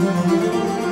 Música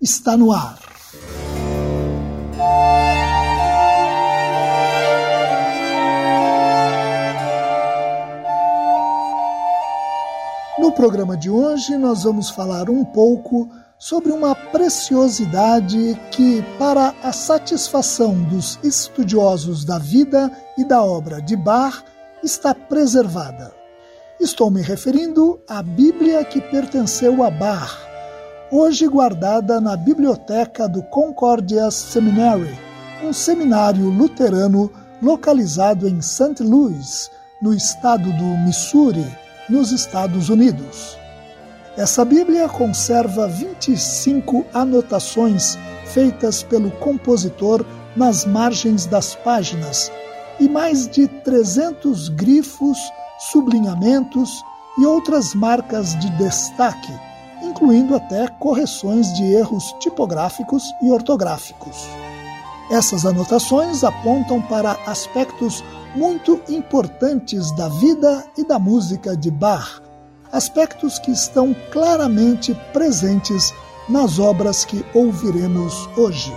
está no ar. No programa de hoje, nós vamos falar um pouco sobre uma preciosidade que, para a satisfação dos estudiosos da vida e da obra de Bach, está preservada. Estou me referindo à Bíblia que pertenceu a Bach, hoje guardada na biblioteca do Concordia Seminary, um seminário luterano localizado em St. Louis, no estado do Missouri, nos Estados Unidos. Essa Bíblia conserva 25 anotações feitas pelo compositor nas margens das páginas e mais de 300 grifos, sublinhamentos e outras marcas de destaque incluindo até correções de erros tipográficos e ortográficos. Essas anotações apontam para aspectos muito importantes da vida e da música de Bach, aspectos que estão claramente presentes nas obras que ouviremos hoje.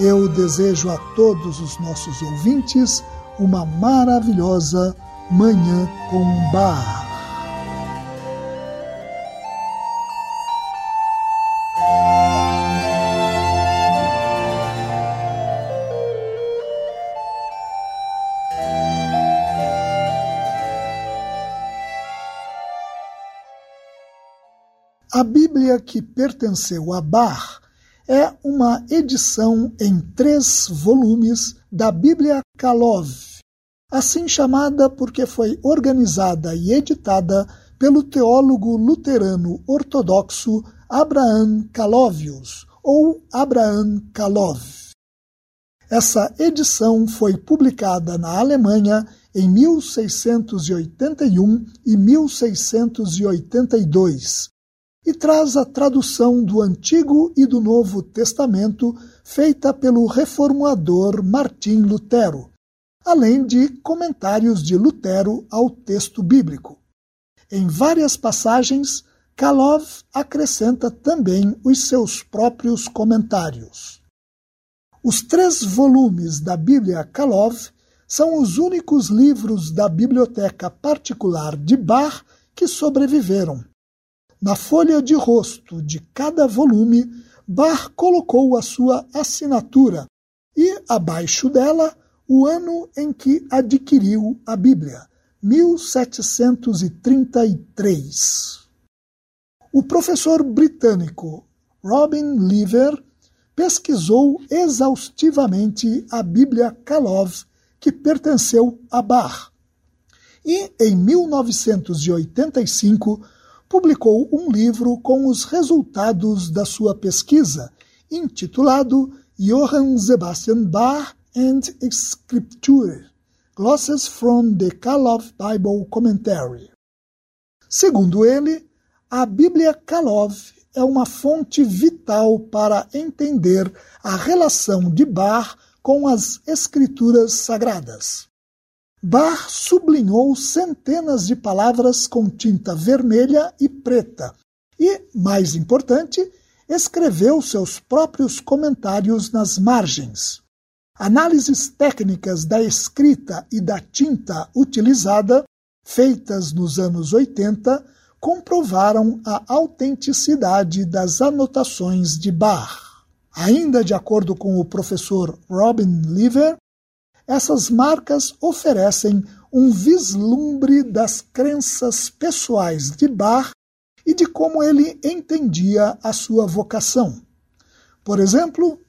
Eu desejo a todos os nossos ouvintes uma maravilhosa Manhã com Bach. Bíblia que pertenceu a Bar é uma edição em três volumes da Bíblia Kalov, assim chamada porque foi organizada e editada pelo teólogo luterano ortodoxo Abraham Kalovius, ou Abraham Kalov. Essa edição foi publicada na Alemanha em 1681 e 1682 e traz a tradução do Antigo e do Novo Testamento feita pelo reformador Martim Lutero, além de comentários de Lutero ao texto bíblico. Em várias passagens, Kalov acrescenta também os seus próprios comentários. Os três volumes da Bíblia Kalov são os únicos livros da biblioteca particular de Bar que sobreviveram na folha de rosto de cada volume, Bar colocou a sua assinatura e, abaixo dela, o ano em que adquiriu a Bíblia, 1733. O professor britânico Robin Lever pesquisou exaustivamente a Bíblia Kalov, que pertenceu a Bar. E, em 1985, publicou um livro com os resultados da sua pesquisa, intitulado Johann Sebastian Bach and Scripture, Glosses from the Kalov Bible Commentary. Segundo ele, a Bíblia Kalov é uma fonte vital para entender a relação de Bach com as Escrituras Sagradas. Bach sublinhou centenas de palavras com tinta vermelha e preta e, mais importante, escreveu seus próprios comentários nas margens. Análises técnicas da escrita e da tinta utilizada, feitas nos anos 80, comprovaram a autenticidade das anotações de Bach. Ainda de acordo com o professor Robin Lever, essas marcas oferecem um vislumbre das crenças pessoais de Bach e de como ele entendia a sua vocação. Por exemplo,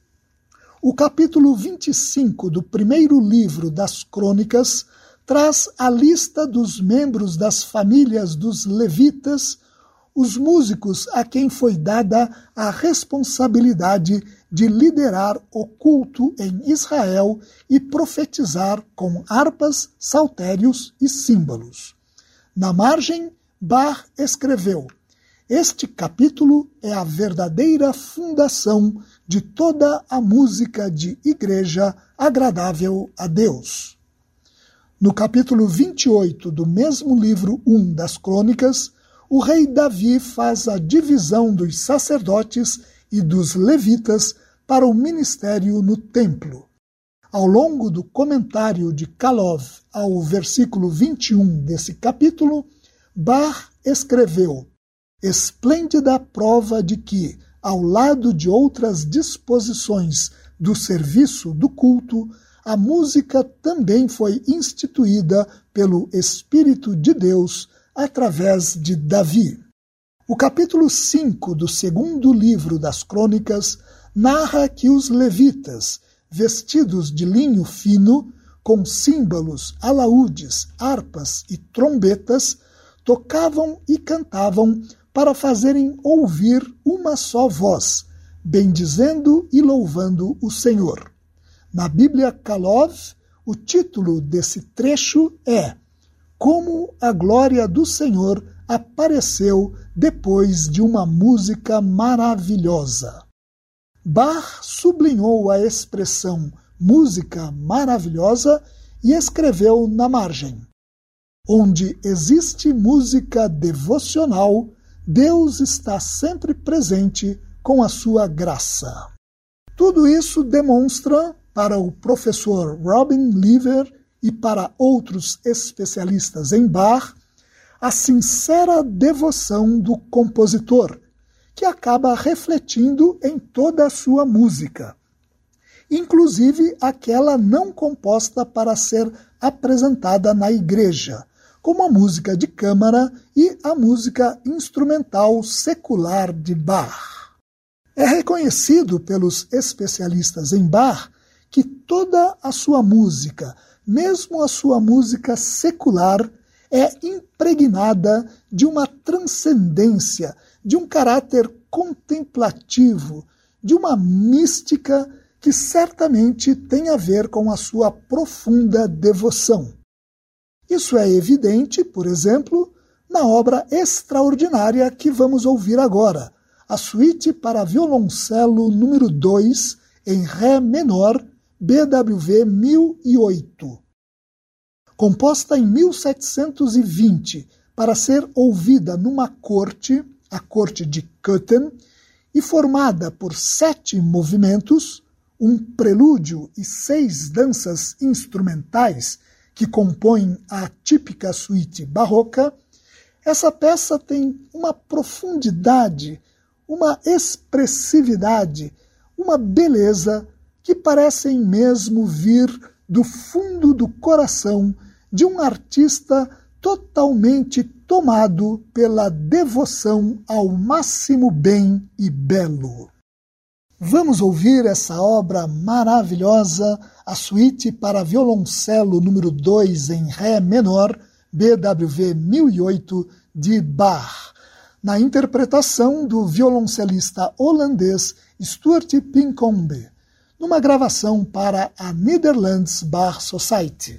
o capítulo 25 do primeiro livro das Crônicas traz a lista dos membros das famílias dos levitas, os músicos a quem foi dada a responsabilidade de liderar o culto em Israel e profetizar com harpas, saltérios e símbolos. Na margem, Bar escreveu: Este capítulo é a verdadeira fundação de toda a música de igreja agradável a Deus. No capítulo 28 do mesmo livro 1 das Crônicas, o rei Davi faz a divisão dos sacerdotes e dos levitas para o ministério no templo. Ao longo do comentário de Kalov ao versículo 21 desse capítulo, Bar escreveu: Esplêndida prova de que ao lado de outras disposições do serviço do culto, a música também foi instituída pelo Espírito de Deus através de Davi. O capítulo 5 do segundo livro das Crônicas narra que os levitas, vestidos de linho fino, com símbolos, alaúdes, harpas e trombetas, tocavam e cantavam para fazerem ouvir uma só voz, bendizendo e louvando o Senhor. Na Bíblia Kalov, o título desse trecho é Como a glória do Senhor apareceu depois de uma música maravilhosa. Bach sublinhou a expressão música maravilhosa e escreveu na margem: Onde existe música devocional, Deus está sempre presente com a sua graça. Tudo isso demonstra, para o professor Robin Lever e para outros especialistas em Bach, a sincera devoção do compositor, que acaba refletindo em toda a sua música, inclusive aquela não composta para ser apresentada na igreja, como a música de câmara e a música instrumental secular de Bach. É reconhecido pelos especialistas em Bach que toda a sua música, mesmo a sua música secular, é impregnada de uma transcendência, de um caráter contemplativo, de uma mística que certamente tem a ver com a sua profunda devoção. Isso é evidente, por exemplo, na obra extraordinária que vamos ouvir agora, a suíte para violoncelo número 2 em Ré menor, BWV 1008. Composta em 1720 para ser ouvida numa corte, a corte de Köthen, e formada por sete movimentos, um prelúdio e seis danças instrumentais que compõem a típica suíte barroca, essa peça tem uma profundidade, uma expressividade, uma beleza que parecem mesmo vir do fundo do coração de um artista totalmente tomado pela devoção ao máximo bem e belo. Vamos ouvir essa obra maravilhosa, a suíte para violoncelo número 2 em Ré menor, BWV 1008, de Bach, na interpretação do violoncelista holandês Stuart Pinkombe, numa gravação para a Netherlands Bar Society.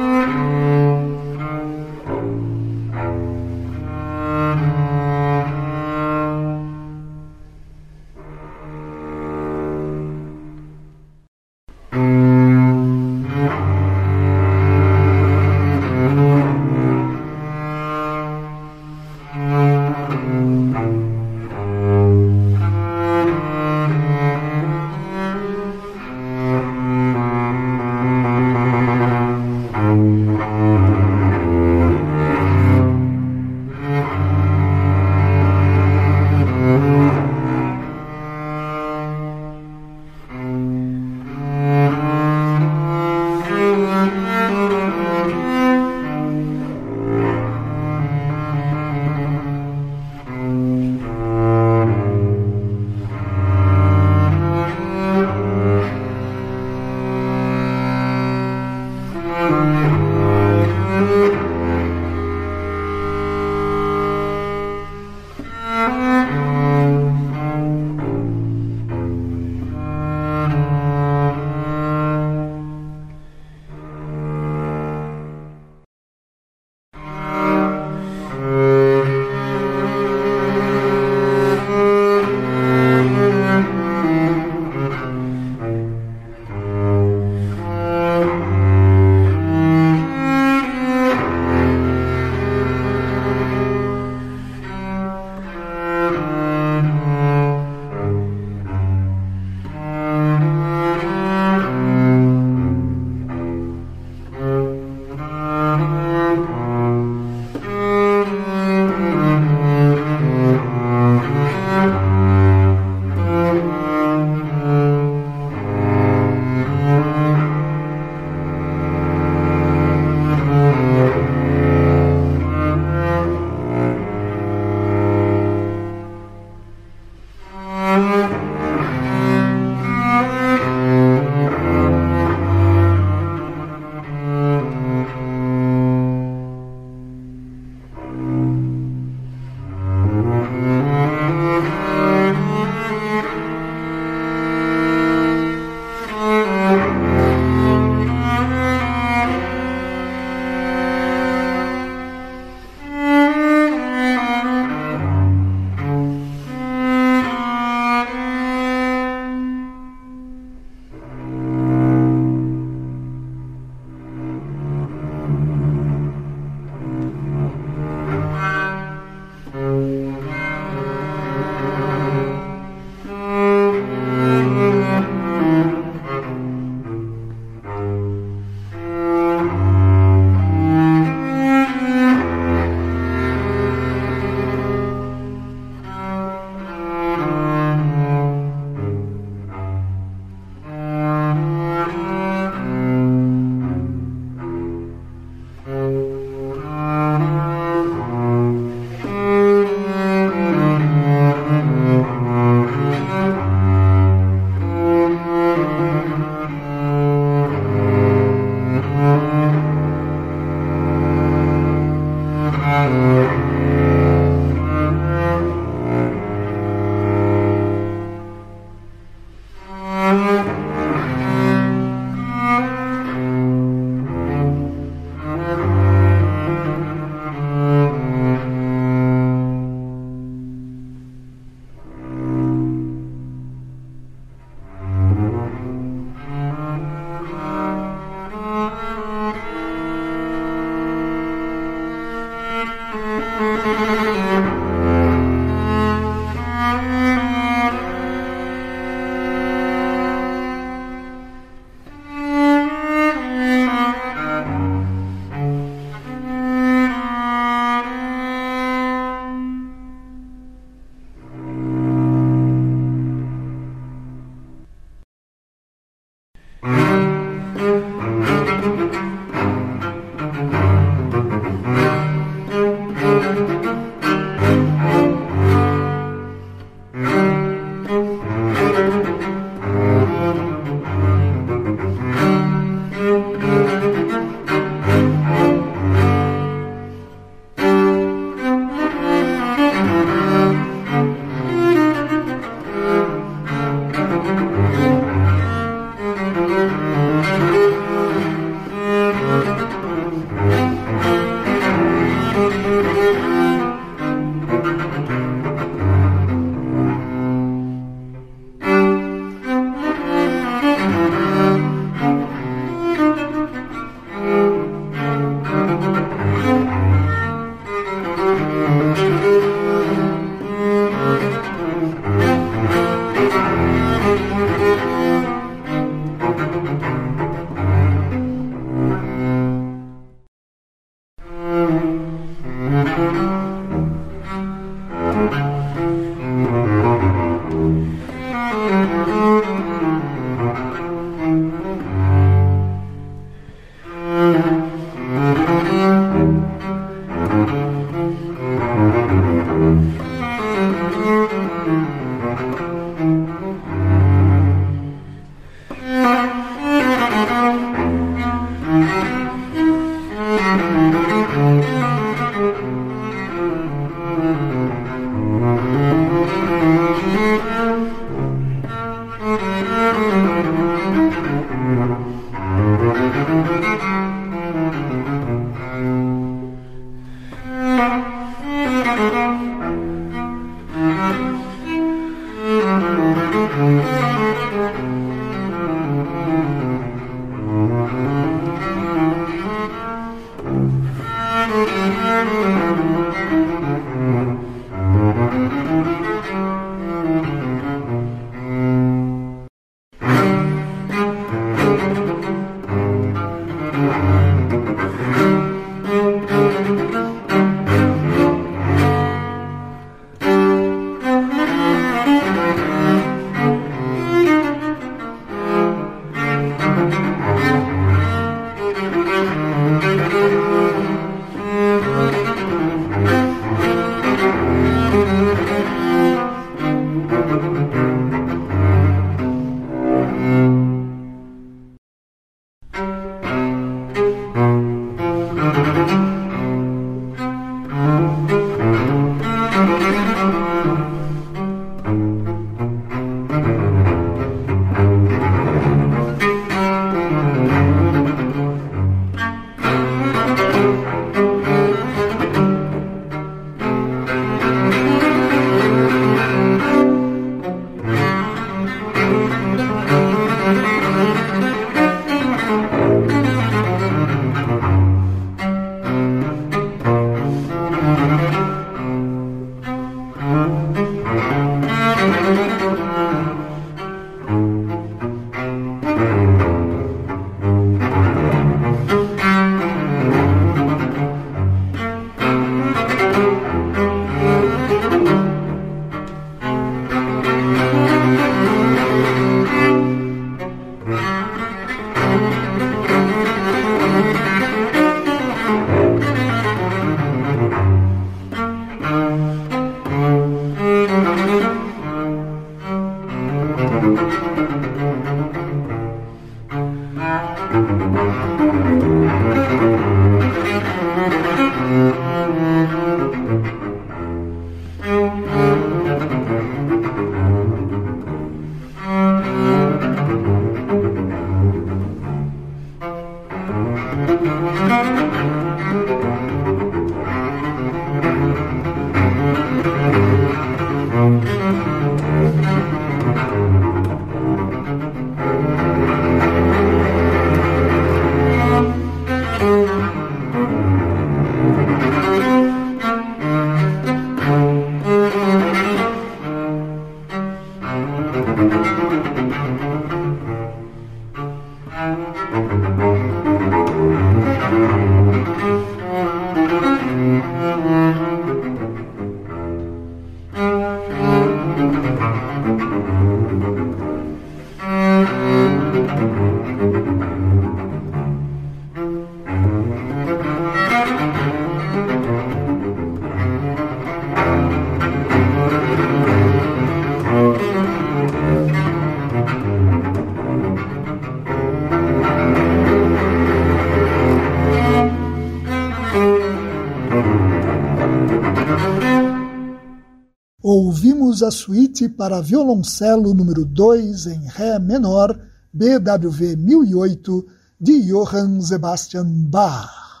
Ouvimos a suíte para violoncelo número 2 em Ré menor, BWV 1008, de Johann Sebastian Bach.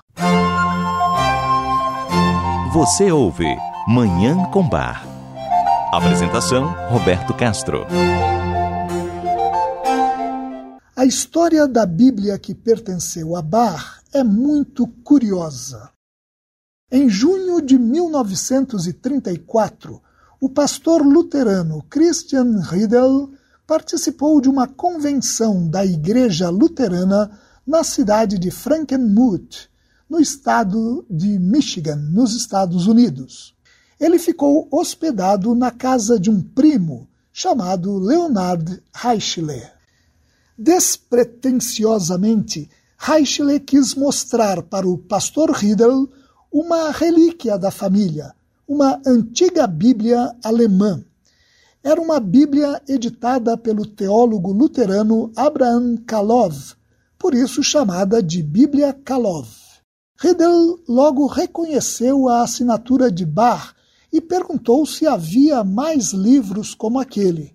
Você ouve Manhã com Bar. Apresentação: Roberto Castro. A história da Bíblia que pertenceu a Bach é muito curiosa. Em junho de 1934, o pastor luterano Christian Riedel participou de uma convenção da Igreja Luterana na cidade de Frankenmuth, no estado de Michigan, nos Estados Unidos. Ele ficou hospedado na casa de um primo chamado Leonard Reichler. Despretensiosamente, Reichler quis mostrar para o pastor Riedel uma relíquia da família, uma antiga Bíblia alemã. Era uma Bíblia editada pelo teólogo luterano Abraham Kalov, por isso chamada de Bíblia Kalov. Riedel logo reconheceu a assinatura de Bach e perguntou se havia mais livros como aquele.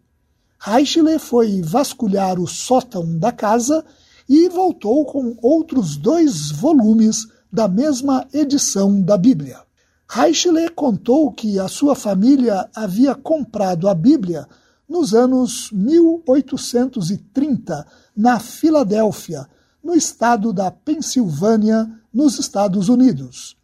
Reichler foi vasculhar o sótão da casa e voltou com outros dois volumes da mesma edição da Bíblia. Reichler contou que a sua família havia comprado a Bíblia nos anos 1830 na Filadélfia, no estado da Pensilvânia, nos Estados Unidos.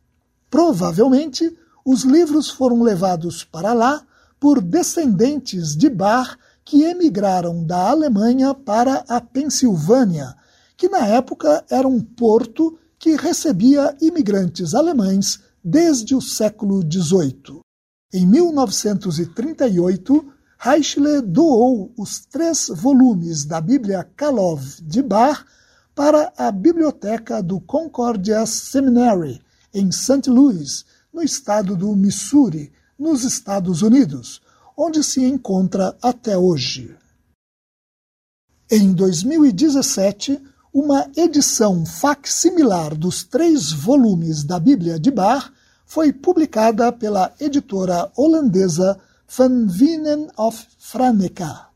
Provavelmente, os livros foram levados para lá por descendentes de Bar que emigraram da Alemanha para a Pensilvânia, que na época era um porto que recebia imigrantes alemães desde o século XVIII. Em 1938, Reichler doou os três volumes da Bíblia Kalov de Bar para a biblioteca do Concordia Seminary, em St. Louis, no estado do Missouri, nos Estados Unidos, onde se encontra até hoje. Em 2017, uma edição facsimilar dos três volumes da Bíblia de Bar foi publicada pela editora holandesa Van Wienen of Franeker.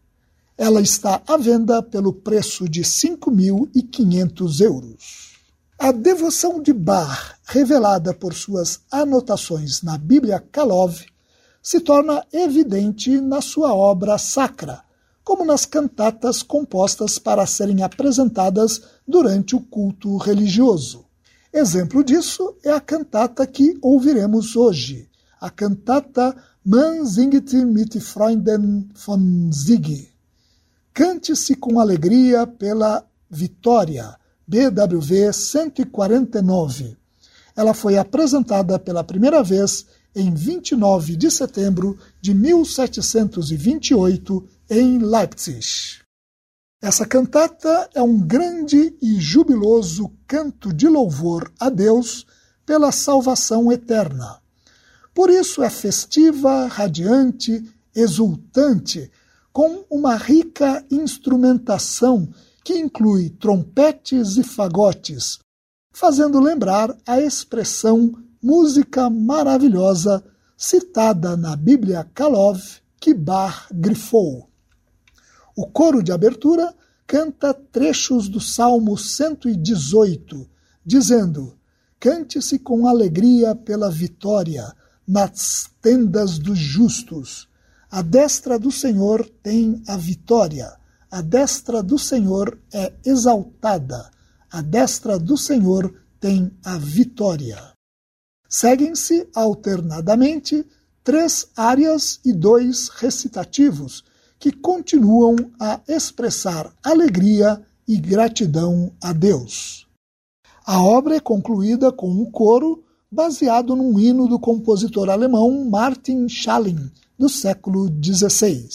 Ela está à venda pelo preço de 5.500 euros. A devoção de Bar, revelada por suas anotações na Bíblia Kalov, se torna evidente na sua obra sacra, como nas cantatas compostas para serem apresentadas durante o culto religioso. Exemplo disso é a cantata que ouviremos hoje, a cantata Man singt mit Freunden von Sieg. Cante-se com alegria pela vitória, BWV 149. Ela foi apresentada pela primeira vez em 29 de setembro de 1728 em Leipzig. Essa cantata é um grande e jubiloso canto de louvor a Deus pela salvação eterna. Por isso é festiva, radiante, exultante, com uma rica instrumentação que inclui trompetes e fagotes, fazendo lembrar a expressão música maravilhosa citada na Bíblia Kalov que Bar grifou. O coro de abertura canta trechos do Salmo 118, dizendo: Cante-se com alegria pela vitória nas tendas dos justos. A destra do Senhor tem a vitória. A destra do Senhor é exaltada. A destra do Senhor tem a vitória. Seguem-se alternadamente três áreas e dois recitativos que continuam a expressar alegria e gratidão a Deus. A obra é concluída com um coro baseado num hino do compositor alemão Martin Schalling, do século XVI.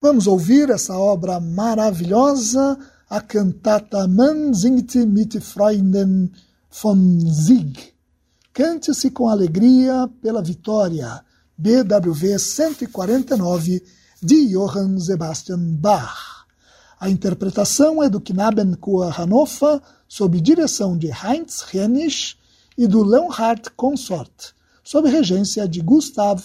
Vamos ouvir essa obra maravilhosa, a cantata Man singt mit Freunden von Sieg. Cante-se com alegria pela vitória, BWV 149, de Johann Sebastian Bach. A interpretação é do Knabenchor Hannover, sob direção de Heinz Hennisch e do Leonhard Consort, sob regência de Gustav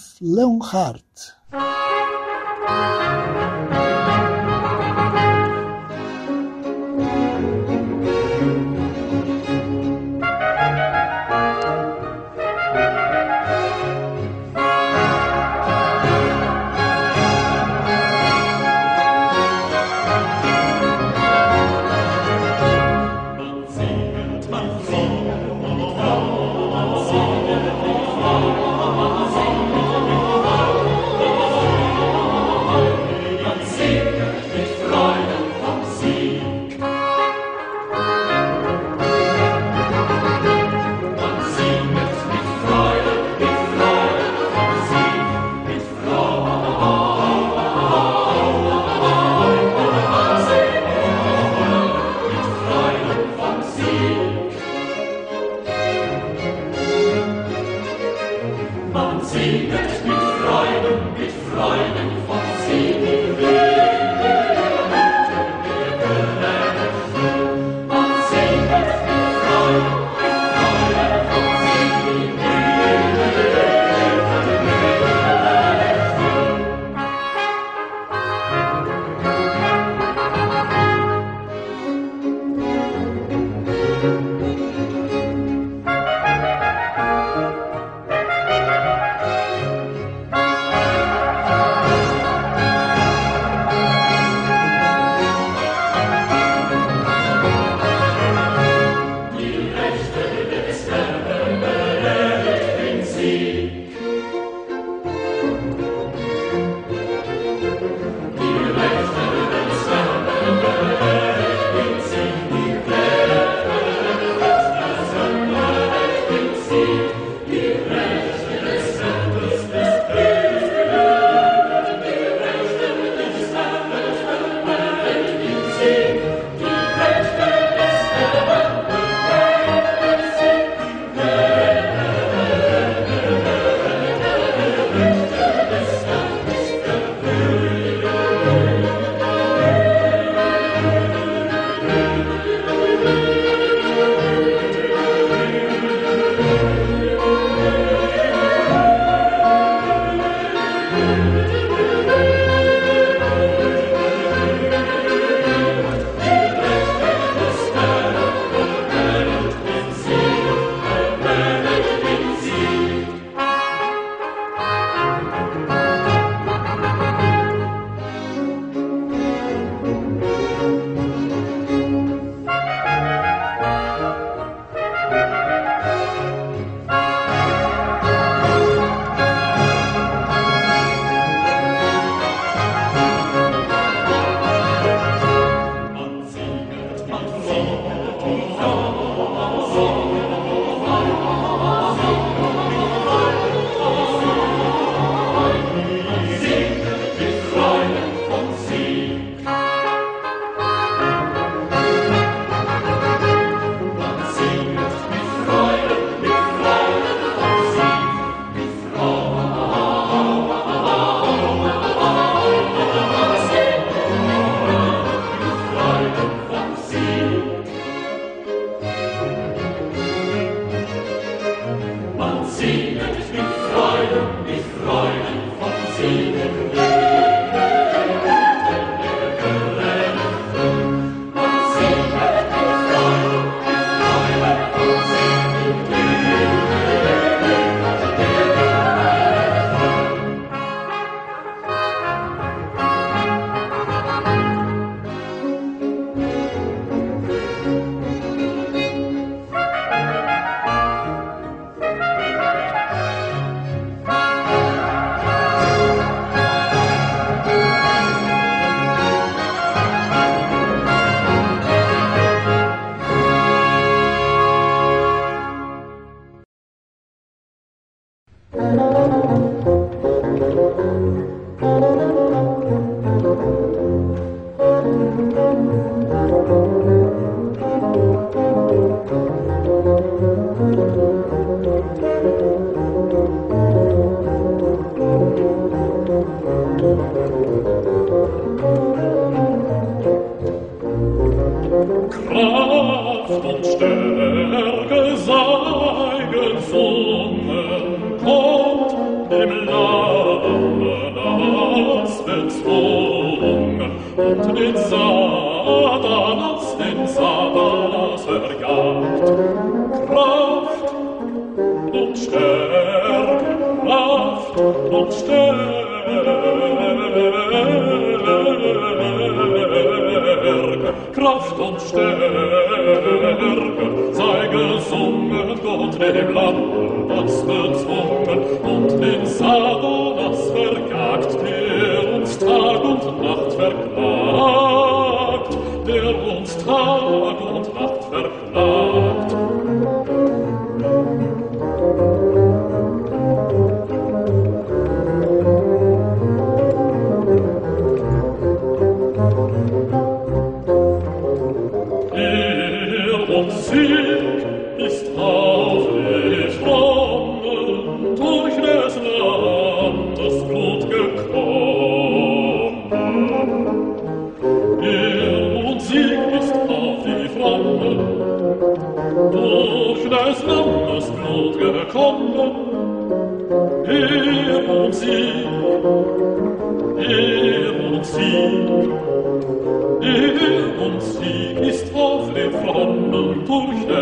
Oh.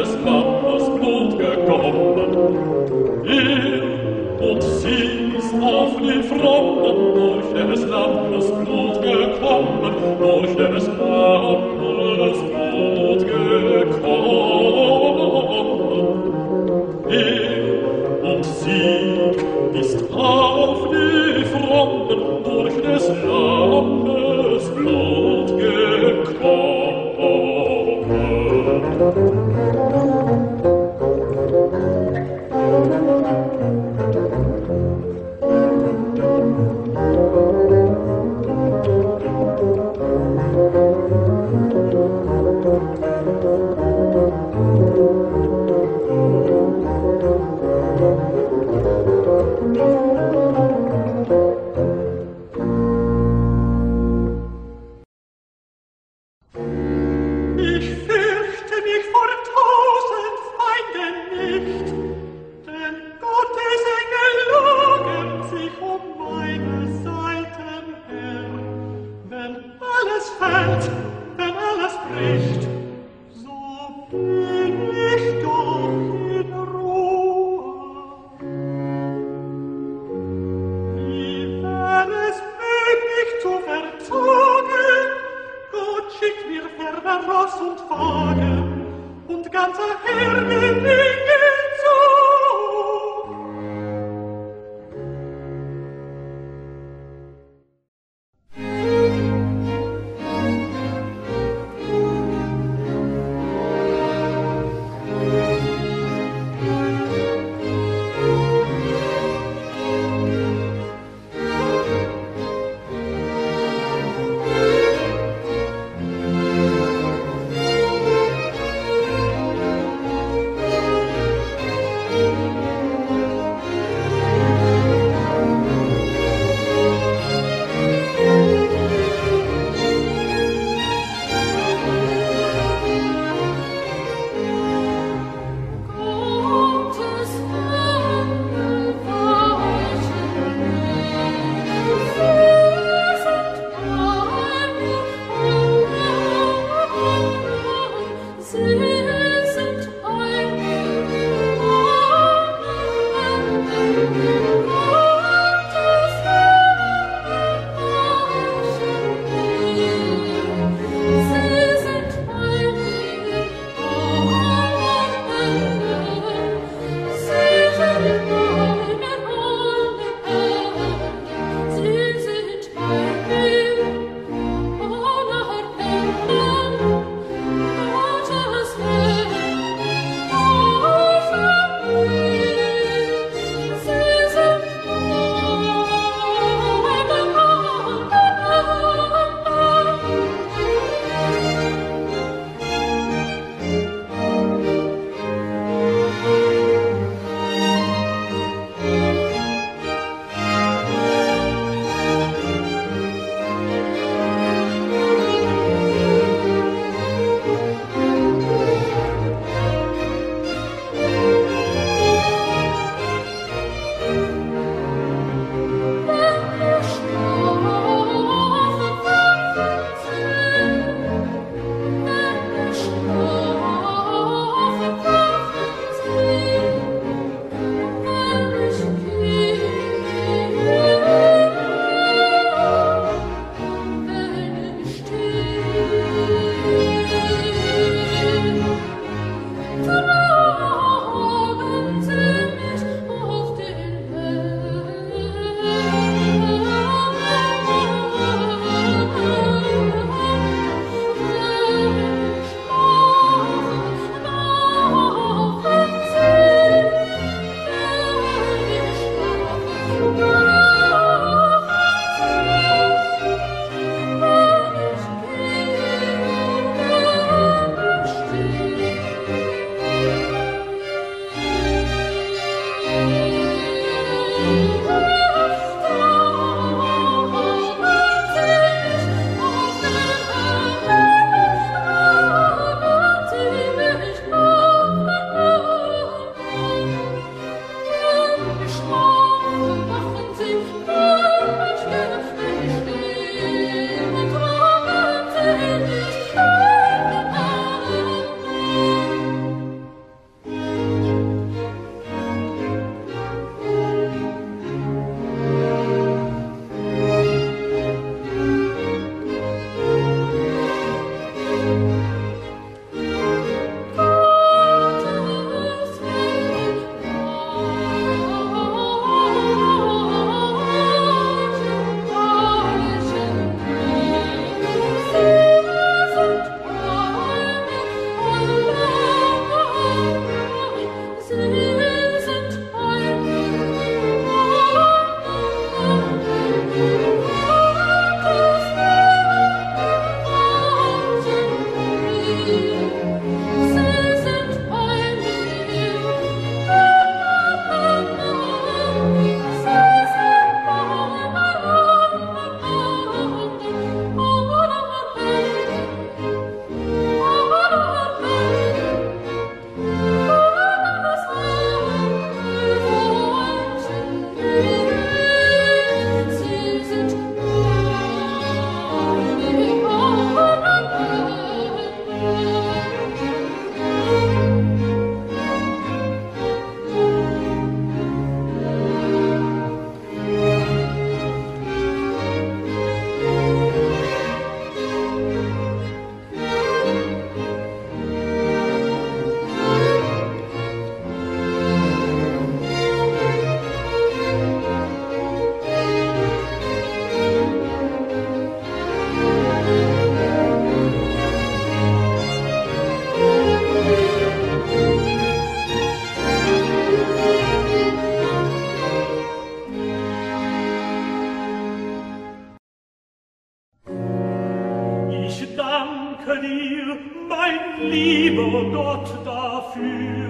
danke dir, mein lieber Gott, dafür.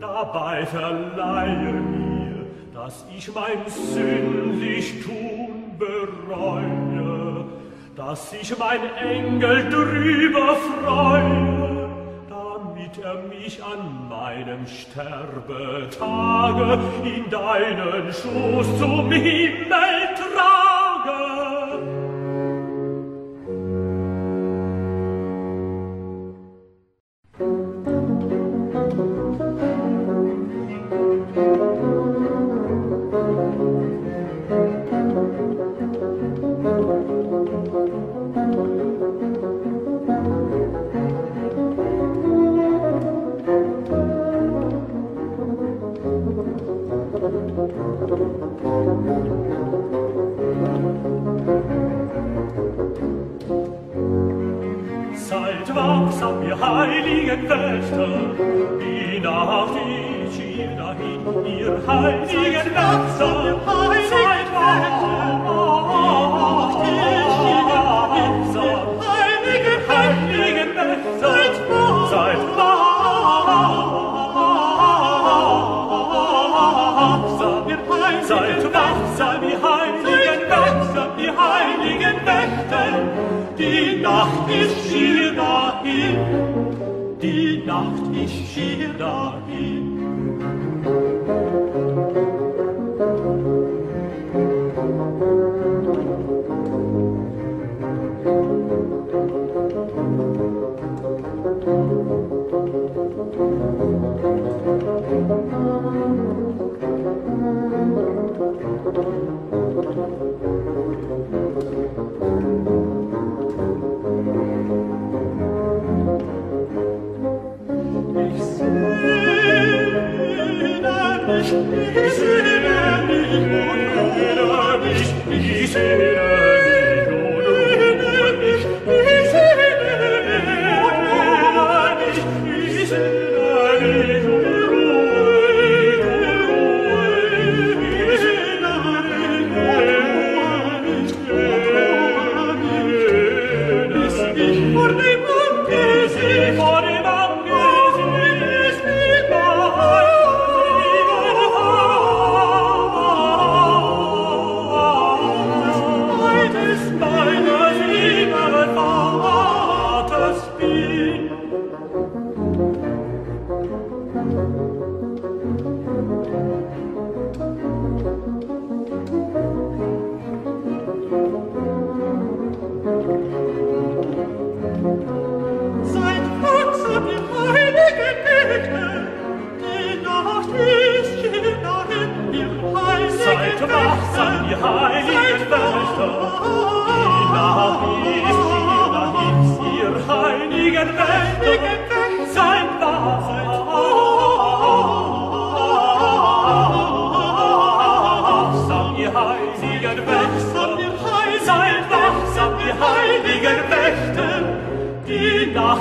Dabei verleihe mir, dass ich mein sündlich Tun bereue, dass ich mein Engel drüber freue, damit er mich an meinem Sterbetage in deinen Schoß zum Himmel trage.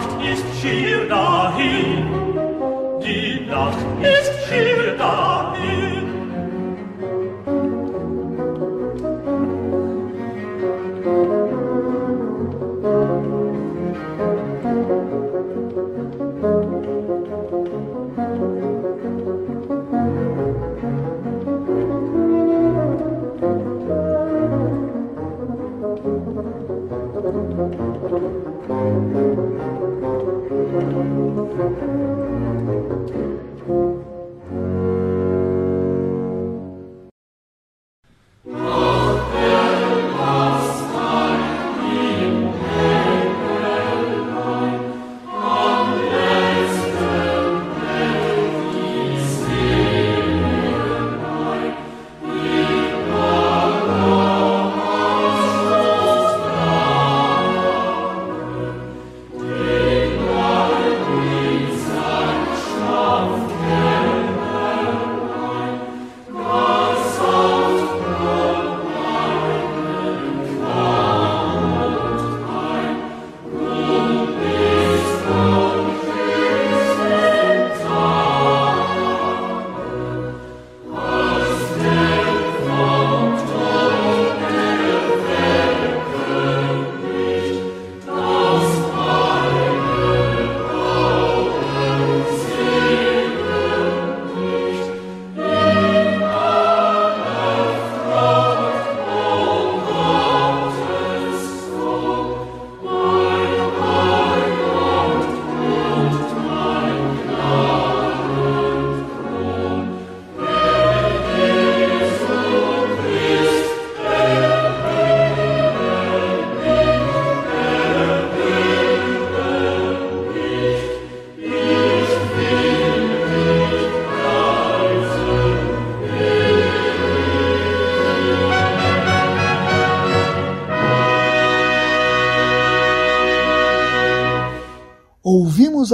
Nacht ist schier dahin, die Nacht ist schier dahin.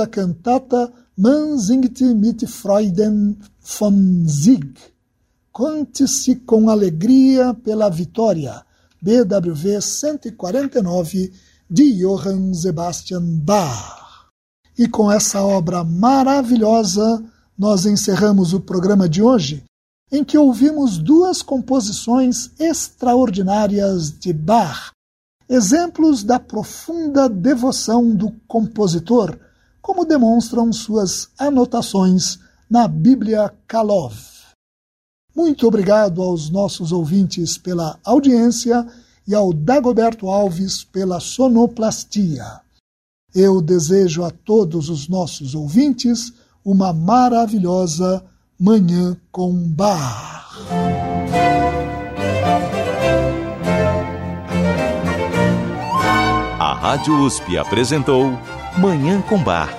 Cantata Man mit Freuden vom Sieg. Conte-se com alegria pela vitória. BWV 149 de Johann Sebastian Bach. E com essa obra maravilhosa, nós encerramos o programa de hoje, em que ouvimos duas composições extraordinárias de Bach, exemplos da profunda devoção do compositor, como demonstram suas anotações na Bíblia Kalov. Muito obrigado aos nossos ouvintes pela audiência e ao Dagoberto Alves pela sonoplastia. Eu desejo a todos os nossos ouvintes uma maravilhosa Manhã com Bar. A Rádio USP apresentou Manhã com Bar.